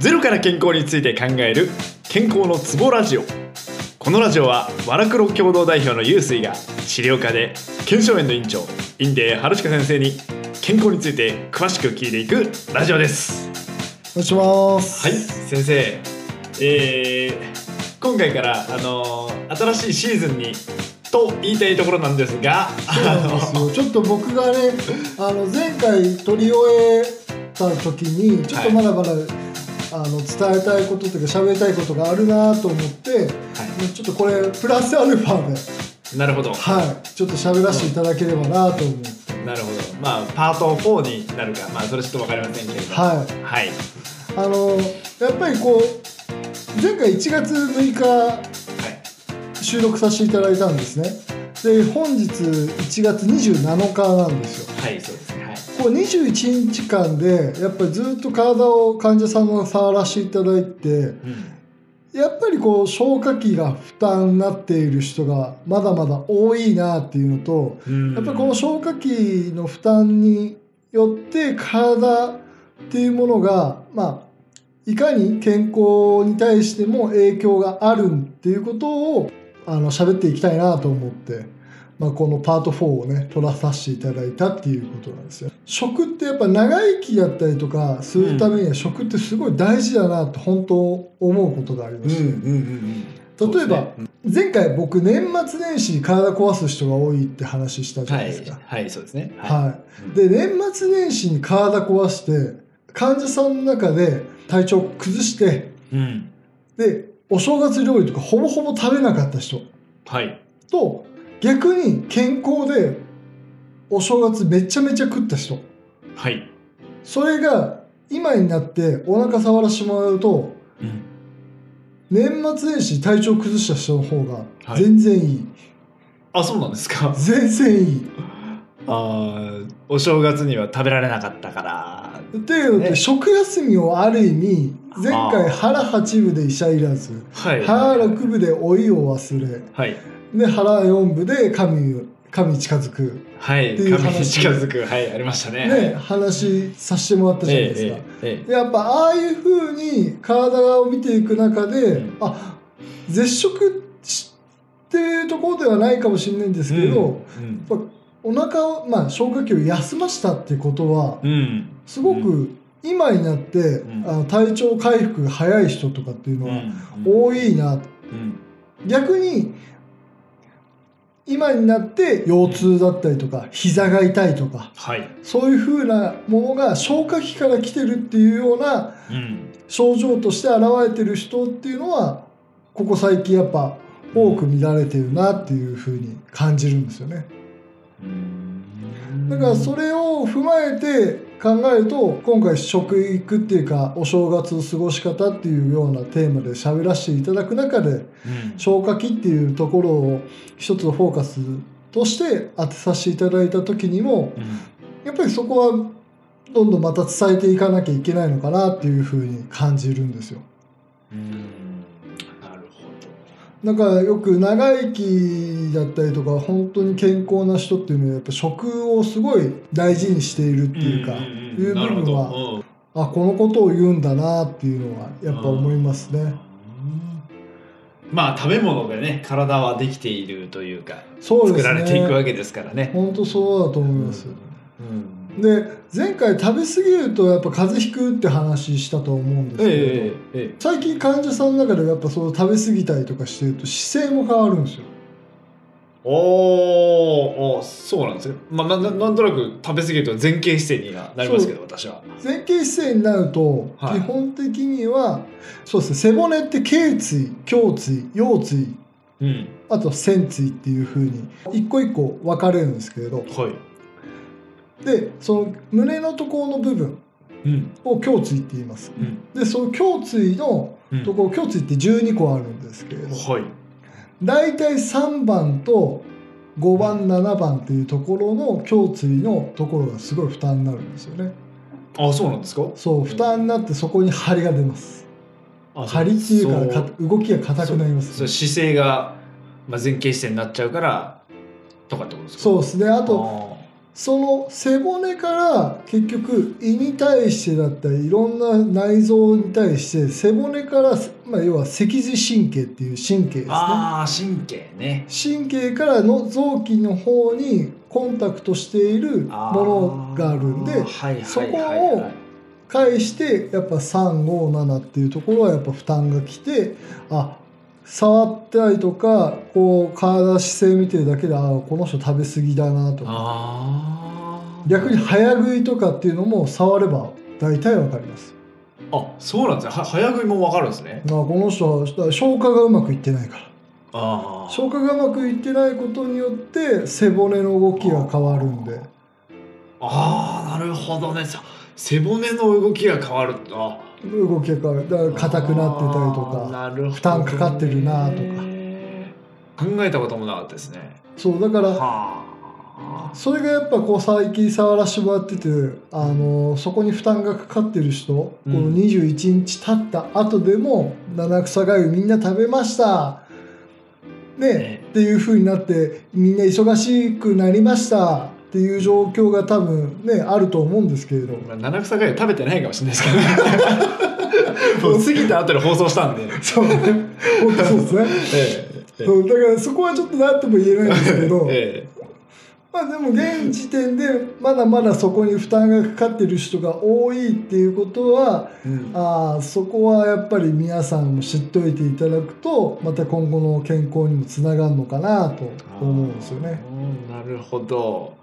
ゼロから健康について考える健康のツボラジオこのラジオはワラクロ共同代表のユースイが治療家で腱鞘炎の院長インデー春近先生に健康について詳しく聞いていくラジオですお願いします。はい先生えー、今回からあのー新しいシーズンにと言いたいところなんですが。ちょっと僕がね、あの前回取り終えた時に、ちょっとまだまだ、あの伝えたいことというか喋りたいことがあるなと思って、ちょっとこれプラスアルファで、なるほど。はい、ちょっぱり喋らせていただければなと思って、なるほど。まあパート4になるか。まあそれちょっと分かりませんけれどはい。はい。あのやっぱりこう前回1月6日はい。収録させていただいたんですね。で本日1月27日なんですよ。はいそうですね。はいこう21日間でやっぱりずっと体を患者さんの触らせていただいてうん。やっぱりこう消化器が負担になっている人がまだまだ多いなっていうのとうん。やっぱりこの消化器の負担によって体っていうものがまあいかに健康に対しても影響があるっていうことをあの喋っていきたいなと思って、まあ、このパート4をね取らさせていただいたっていうことなんですよ。食ってやっぱ長生きだったりとかするためには食ってすごい大事だなと本当思うことがありまして、うん例えば、前回僕年末年始に体壊す人が多いって話したじゃはいないですか。はい。そうですね。はい、で年末年始に体壊して患者さんの中で体調崩してうん。でお正月料理とかほぼほぼ食べなかった人はい。と逆に健康でお正月めちゃめちゃ食った人。はい。それが今になってお腹触らせてもらうとうん。年末年始体調崩した人の方がはい。全然いい、あそうなんですか。全然いい。あーお正月には食べられなかったからっていうのって、ね。食休みをある意味前回腹八分で医者いらず。はい。腹六分で老いを忘れ。はい。で腹四分で神を神に近づく、はい。っていう話。神に近づく。はい。ありましたね。ね、話させてもらったじゃないですか。ええええやっぱああいうふうに体を見ていく中で、うん。あ絶食っていうところではないかもしれないんですけど、うん。やっぱお腹を、まあ、消化器を休ましたってことはうんすごうく今になって、ん。あの体調回復が早い人とかっていうのはうん。多いな、うん。逆に今になって腰痛だったりとか膝が痛いとかはい。そういうふうなものが消化器から来てるっていうようなうん。症状として現れてる人っていうのはここ最近やっぱ多く見られてるなっていうふうに感じるんですよね。だからそれを踏まえて考えると今回食育っていうかお正月の過ごし方っていうようなテーマで喋らせていただく中でうん。消化器っていうところを一つのフォーカスとして当てさせていただいた時にもうん。やっぱりそこはどんどんまた伝えていかなきゃいけないのかなっていうふうに感じるんですよ。うんだからよく長生きだったりとか本当に健康な人っていうのはやっぱ食をすごい大事にしているってどいうか、んんいう部分はあこのことを言うんだなっていうのはやっぱ思いますね。うんまあ食べ物でね体はできているというかそうですね。作られていくわけですからね。本当そうだと思います。うんで前回食べ過ぎるとやっぱ風邪ひくって話したと思うんですけど、ええええ最近患者さんの中でやっぱそう食べ過ぎたりとかしてると姿勢も変わるんですよ。おーおそうなんですね。まあなななんとなく食べ過ぎると前傾姿勢にはなりますけど私は。前傾姿勢になると、はい基本的にはそうですね背骨って頸椎胸椎腰椎うんあと仙椎っていう風に一個一個分かれるんですけれどはい。でその胸のところの部分うん。を胸椎って言います。うん。でその胸椎のうん。ところ胸椎って12個あるんですけれど。はい。大体3番と5番7番っていうところの胸椎のところがすごい負担になるんですよね。あそうなんですか？そう負担になってそこに張りが出ます。あ張りっていうか動きが硬くなりますそう姿勢が、まあ、前傾姿勢になっちゃうからとかってことですか？そうですね。あととその背骨から結局胃に対してだったりいろんな内臓に対して背骨から、まあ、要は脊髄神経っていう神経ですね。ああ神経ね。神経からの臓器の方にコンタクトしているものがあるんではいはいそこはい。をはい返してやっぱ357っていうところはやっぱ負担がきてあ触ったりとかこう体姿勢見てるだけであこの人食べ過ぎだなとか。逆に早食いとかっていうのも触れば大体わかります。あそうなんですね。は早食いもわかるんですね。あこの人は消化がうまくいってないから。ああ消化がうまくいってないことによって背骨の動きが変わるんで。ああなるほどね。さ背骨の動きが変わるあ動きが変わ硬くなってたりとか負担かかってるなとか。考えたこともなかったですね。そうだからはそれがやっぱこう最近触らせてもらっててあのそこに負担がかかってる人、このうん21日経った後でも七草がゆみんな食べました。ねね。っていう風になってみんな忙しくなりましたっていう状況が多分ねあると思うんですけれど。まあ七草がゆ食べてないかもしれないですけどね。もう過ぎた後で放送したんで。そうね。本当そうですね。ええそうだからそこはちょっと何とも言えないんですけど、えまあでも現時点でまだまだそこに負担がかかってる人が多いっていうことはえうん。ああそこはやっぱり皆さんも知っておいていただくとまた今後の健康にもつながるのかなと思うんですよね。なるほど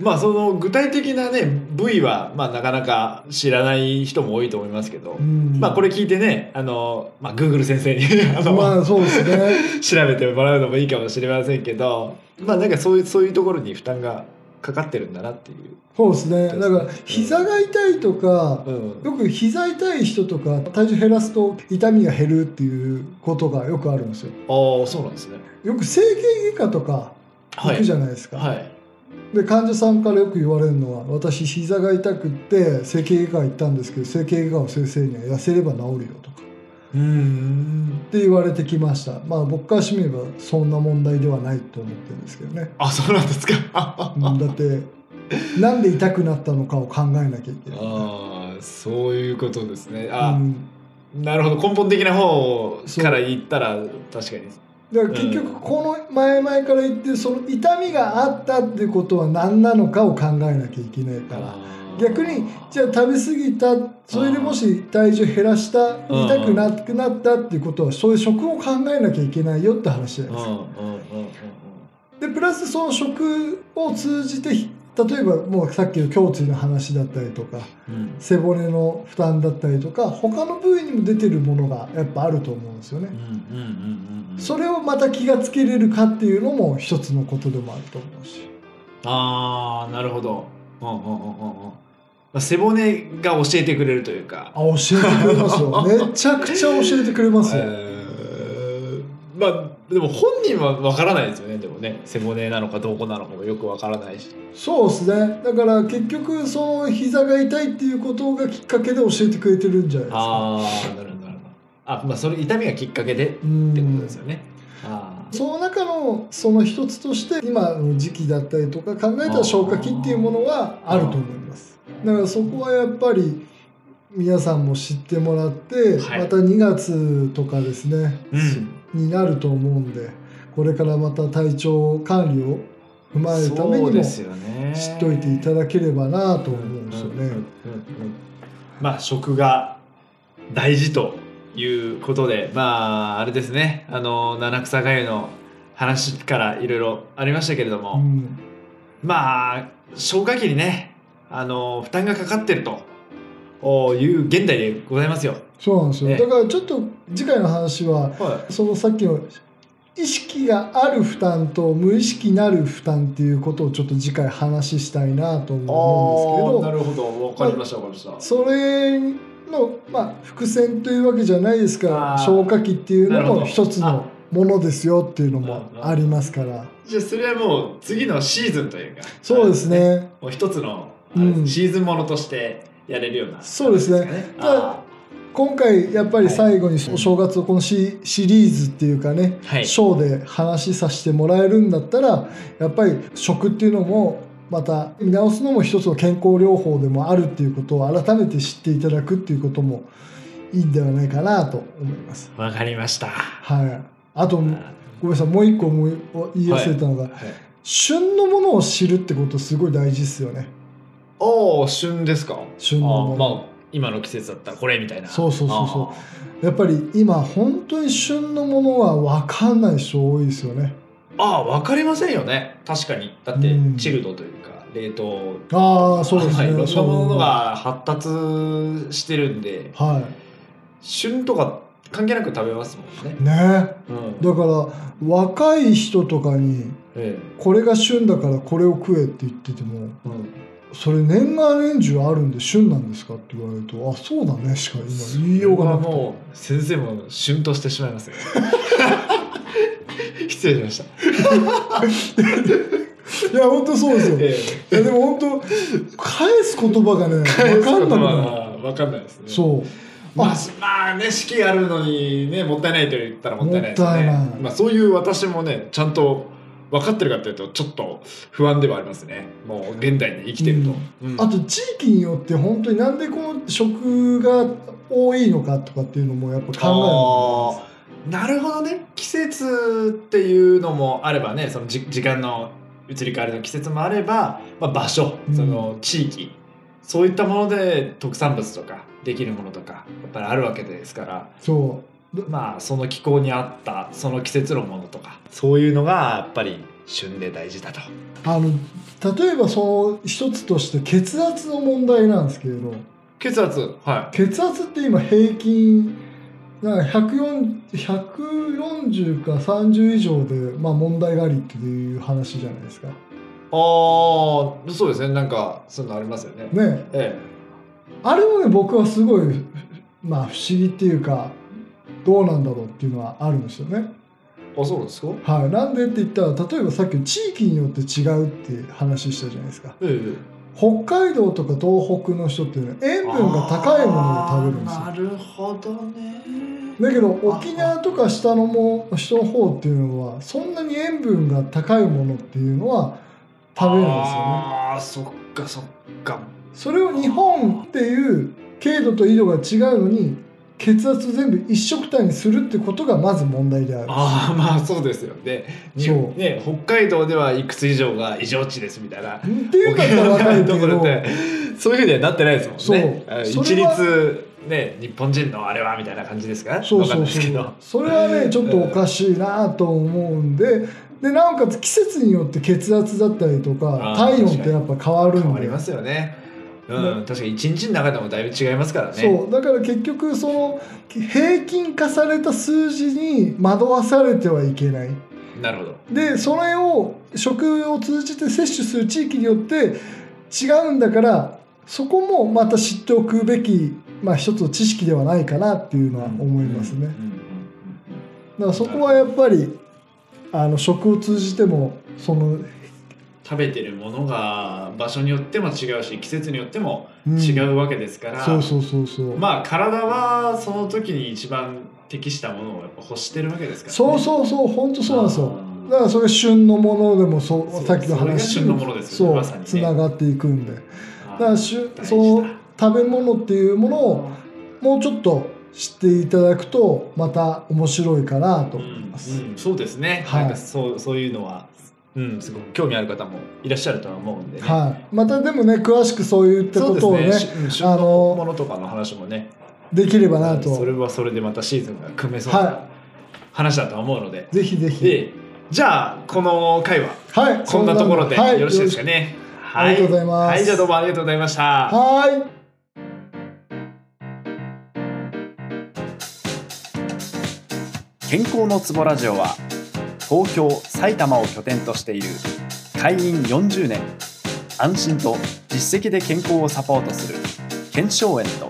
まあその具体的なね部位は、まあ、なかなか知らない人も多いと思いますけど、うんまあこれ聞いてねあの、まあ、Google 先生にあの、まあそうですね。調べてもらうのもいいかもしれませんけどまあなんかそういうそういうところに負担がかかってるんだなっていう。そうですね。だから膝が痛いとかうんよく膝痛い人とか体重減らすと痛みが減るっていうことがよくあるんですよ。ああそうなんですね。よく整形外科とか行くじゃないですか。はい。で患者さんからよく言われるのは私膝が痛くって整形外科行ったんですけど整形外科の先生には痩せれば治るよとかうーん。って言われてきましたまあ僕からしてみればそんな問題ではないと思ってるんですけどね、あそうなんですか。あうんだってなんで痛くなったのかを考えなきゃいけない、あそういうことですね。あ、うん、なるほど根本的な方から言ったら確かに。だから結局この前々から言ってるその痛みがあったってことは何なのかを考えなきゃいけないから。逆にじゃあ食べ過ぎたそれでもし体重減らしたうん痛くなくなったっていうことはそういう食を考えなきゃいけないよって話じゃないですか。でプラスその食を通じてひ例えばもうさっきの胸椎の話だったりとかうん背骨の負担だったりとか他の部位にも出てるものがやっぱあると思うんですよねそれをまた気がつけれるかっていうのも一つのことでもあると思うし。ああなるほど。うんうんうんうん背骨が教えてくれるというか。あ教えてくれますよ。めちゃくちゃ教えてくれますよ。えーまあでも本人はわからないですよねでもね背骨なのかどこなのかもよくわからないし。そうですね。だから結局その膝が痛いっていうことがきっかけで教えてくれてるんじゃないですか。ああなるほどなるほど。あまあそれ痛みがきっかけでってうんことですよね。あーその中のその一つとして今の時期だったりとか考えたら消化器っていうものはあると思います。だからそこはやっぱり皆さんも知ってもらって、はいまた2月とかですね、うんになると思うんでこれからまた体調管理を踏まえるためにもそうですよね。知っといていただければなと思うんですよね。まあ食が大事ということでまああれですね。あの七草がゆの話からいろいろありましたけれども、うん。まあ消化器にねあの負担がかかってるという現代でございますよ。そうなんですよ、ねだからちょっと次回の話ははそのさっきの意識がある負担と無意識なる負担っていうことをちょっと次回話したいなと思うんですけどるほど。わかりましたわかりました。それの、まあ、伏線というわけじゃないですから消化器っていうのも一つのものですよっていうのもありますから。じゃあそれはもう次のシーズンというか。そうですね。もう一つの、うん。シーズンものとしてやれるようなそうですね。今回やっぱり最後にお正月をこのシシリーズっていうかねーはい。ショーで話させてもらえるんだったらやっぱり食っていうのもまた見直すのも一つの健康療法でもあるっていうことを改めて知っていただくっていうこともいいんではないかなと思います。わかりました。はい、あとごめんなさい。もう一個思い言い忘れたのが、はい。旬のものを知るってことすごい大事ですよねおお旬ですか？旬のまあ今の季節だったらこれみたいな。そうそうそうそう。やっぱり今本当に旬のものは分かんない人多いですよね。ああ分かりませんよね。確かに。だってうん。チルドというか冷凍。ああそうですね、はいいろんなそうものが発達してるんで。は旬とか関係なく食べますもんね。いね。うん。だから若い人とかにえこれが旬だからこれを食えって言っててもえうんそれ年がら年中あるんで旬なんですか？って言われるとあそうだねしか今言いようがなくて。もう先生も旬としてしまいますよ。失礼しました。いや本当そうですよ。えいやでも本当返す言葉がねえ分かんなくなる。分かんないですね。そう。まあ、まあね四季あるのにねもったいないと言ったらもったいないですね。もったいない。まあ、そういう私もねちゃんと分かってるかっていうとちょっと不安ではありますね。もう現代に生きてると、うん。あと地域によって本当になんでこの食が多いのかとかっていうのもやっぱ考あーなるほどね。季節っていうのもあればねそのじ時間の移り変わりの季節もあれば、まあ、場所うん。その地域、そういったもので特産物とかできるものとかやっぱりあるわけですから。えそうまあその気候に合ったその季節のものとかそういうのがやっぱり旬で大事だと。あの例えばその一つとして血圧の問題なんですけれど血圧は血圧って今平均なんか140 140か30以上で、まあ、問題がありっていう話じゃないですか。い。ああそうですねなんかそういうのありますよね。ねえあれもね僕はすごいまあ不思議っていうかどうなんだろうっていうのはあるんですよね。え。あそうですか？はい、なんでって言ったら例えばさっき地域によって違うって話したじゃないですか。ええ。北海道とか東北の人っていうのは塩分が高いものを食べるんですよ。なるほどね。だけど沖縄とか下のも人の方っていうのはそんなに塩分が高いものっていうのは食べないですよね。ああそっかそっか。それを日本っていう経度と緯度が違うのに血圧全部一緒くたにするってことがまず問題である。ああまあそうですよね。にそうね北海道ではいくつ以上が異常値ですみたいな。っていうんだったら分かるけところどでそういうふうにはなってないですもんね。一律ね日本人のあれはみたいな感じですか？そうそうそう。それはねちょっとおかしいなと思うんででなおかつ季節によって血圧だったりとか体温ってやっぱ変わるんで変わりますよね。うん、確かに一日の中でもだいぶ違いますからね。そう。だから結局その平均化された数字に惑わされてはいけない。なるほど。でそれを食を通じて摂取する地域によって違うんだからそこもまた知っておくべき、まあ、一つの知識ではないかなっていうのは思いますね。だからそこはやっぱりあの食を通じてもその、食べてるものが場所によっても違うし季節によってもうん。違うわけですから、そうそうそうそう、まあ体はその時に一番適したものをやっぱ欲してるわけですから、ね、そうそうそう本当そうなんですよ。だからそれ旬のものでもそうさっきの話。旬のものですよねそうまね。つながっていくんで。だあから旬大事だ。その食べ物っていうものをもうちょっと知っていただくとまた面白いかなと思います。うんうんそうですね、はい。そうそういうのは、うん、すごく興味ある方もいらっしゃるとは思うんでね、はい、またでもね詳しくそういったことをねね。しうん旬のあのものとかの話もね。できればなと。それはそれでまたシーズンが組めそうはな話だと思うので、ぜひぜひ。でじゃあこの回ははい。こんなところではい。よろしいですかね。ありがとうございます。はい、じゃあどうもありがとうございました。はい。健康のツボラジオは東京埼玉を拠点としている会員40年安心と実績で健康をサポートする健証園と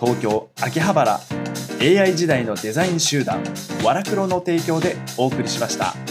東京秋葉原 AI 時代のデザイン集団ワラクロの提供でお送りしました。